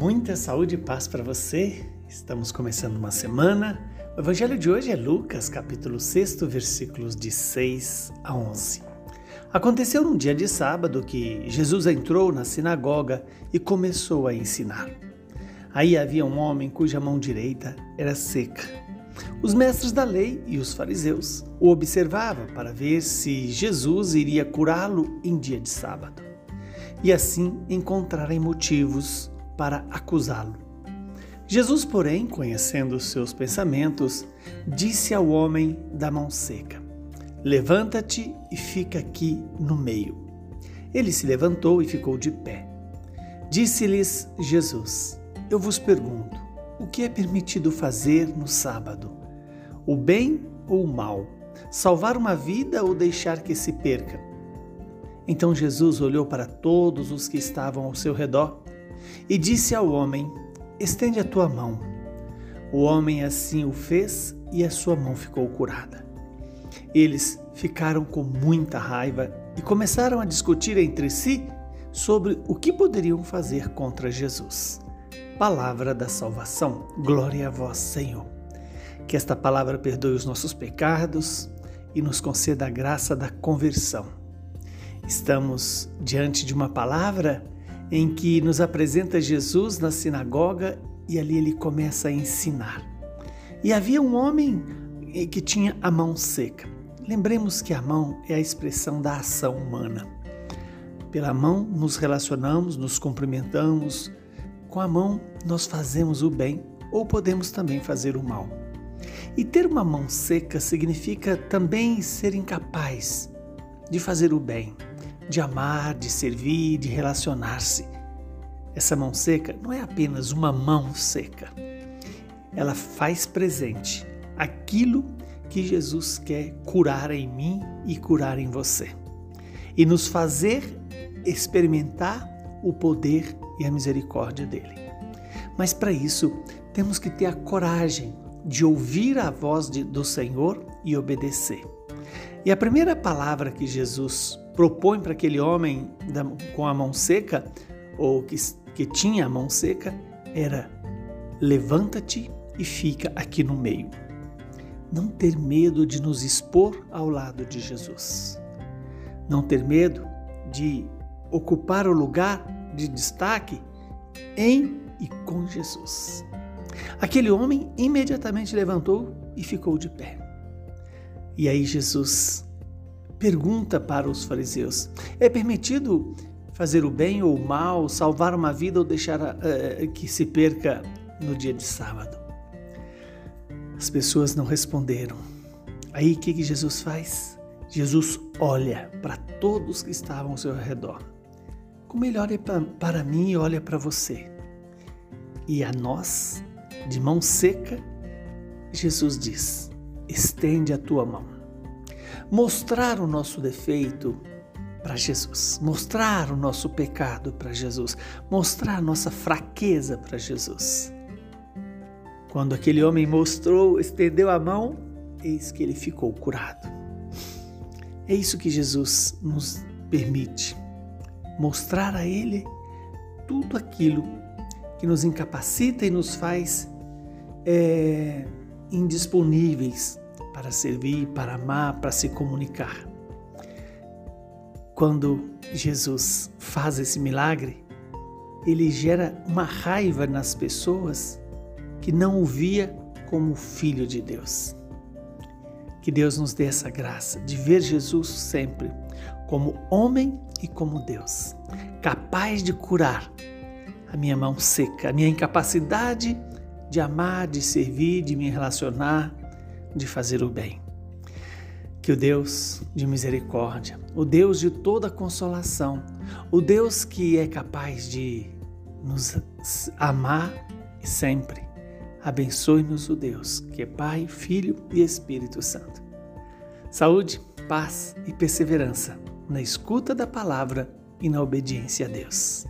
Muita saúde e paz para você. Estamos começando uma semana. O evangelho de hoje é Lucas, capítulo 6, versículos de 6 a 11. Aconteceu num dia de sábado que Jesus entrou na sinagoga e começou a ensinar. Aí havia um homem cuja mão direita era seca. Os mestres da lei e os fariseus o observavam para ver se Jesus iria curá-lo em dia de sábado e assim encontrarem motivos para acusá-lo. Jesus, porém, conhecendo os seus pensamentos, disse ao homem da mão seca: Levanta-te e fica aqui no meio. Ele se levantou e ficou de pé. Disse-lhes Jesus: Eu vos pergunto, o que é permitido fazer no sábado? O bem ou o mal? Salvar uma vida ou deixar que se perca? Então Jesus olhou para todos os que estavam ao seu redor e disse ao homem: Estende a tua mão. O homem assim o fez e a sua mão ficou curada. Eles ficaram com muita raiva e começaram a discutir entre si sobre o que poderiam fazer contra Jesus. Palavra da salvação. Glória a vós, Senhor. Que esta palavra perdoe os nossos pecados e nos conceda a graça da conversão Estamos diante de uma palavra em que nos apresenta Jesus na sinagoga e ali ele começa a ensinar. E havia um homem eh, que tinha a mão seca. Lembremos que a mão é a expressão da ação humana. Pela mão nos relacionamos, nos cumprimentamos. Com a mão nós fazemos o bem ou podemos também fazer o mal. E ter uma mão seca significa também ser incapaz de fazer o bem, de amar, de servir, de relacionar-se. Essa mão seca não é apenas uma mão seca. Ela faz presente aquilo que Jesus quer curar em mim e curar em você. E nos fazer experimentar o poder e a misericórdia dele. Mas para isso, temos que ter a coragem de ouvir a voz de, do Senhor e obedecer. E a primeira palavra que Jesus propõe para aquele homem da, com a mão seca, ou que, que tinha a mão seca, era: levanta-te e fica aqui no meio. Não ter medo de nos expor ao lado de Jesus. Não ter medo de ocupar o lugar de destaque em e com Jesus. Aquele homem imediatamente levantou e ficou de pé. E aí Jesus pergunta para os fariseus: é permitido fazer o bem ou o mal, salvar uma vida ou deixar uh, que se perca no dia de sábado? As pessoas não responderam. Aí o que, que Jesus faz? Jesus olha para todos que estavam ao seu redor. Como ele olha para mim e olha para você. E a nós, de mão seca, Jesus diz: estende a tua mão mostrar o nosso defeito para Jesus, mostrar o nosso pecado para Jesus, mostrar a nossa fraqueza para Jesus. Quando aquele homem mostrou, estendeu a mão, eis que ele ficou curado. É isso que Jesus nos permite, mostrar a Ele tudo aquilo que nos incapacita e nos faz é, indisponíveis para servir, para amar, para se comunicar. Quando Jesus faz esse milagre, ele gera uma raiva nas pessoas que não o via como filho de Deus. Que Deus nos dê essa graça de ver Jesus sempre como homem e como Deus, capaz de curar a minha mão seca, a minha incapacidade de amar, de servir, de me relacionar, de fazer o bem. Que o Deus de misericórdia, o Deus de toda consolação, o Deus que é capaz de nos amar sempre, abençoe-nos o Deus, que é Pai, Filho e Espírito Santo. Saúde, paz e perseverança na escuta da palavra e na obediência a Deus.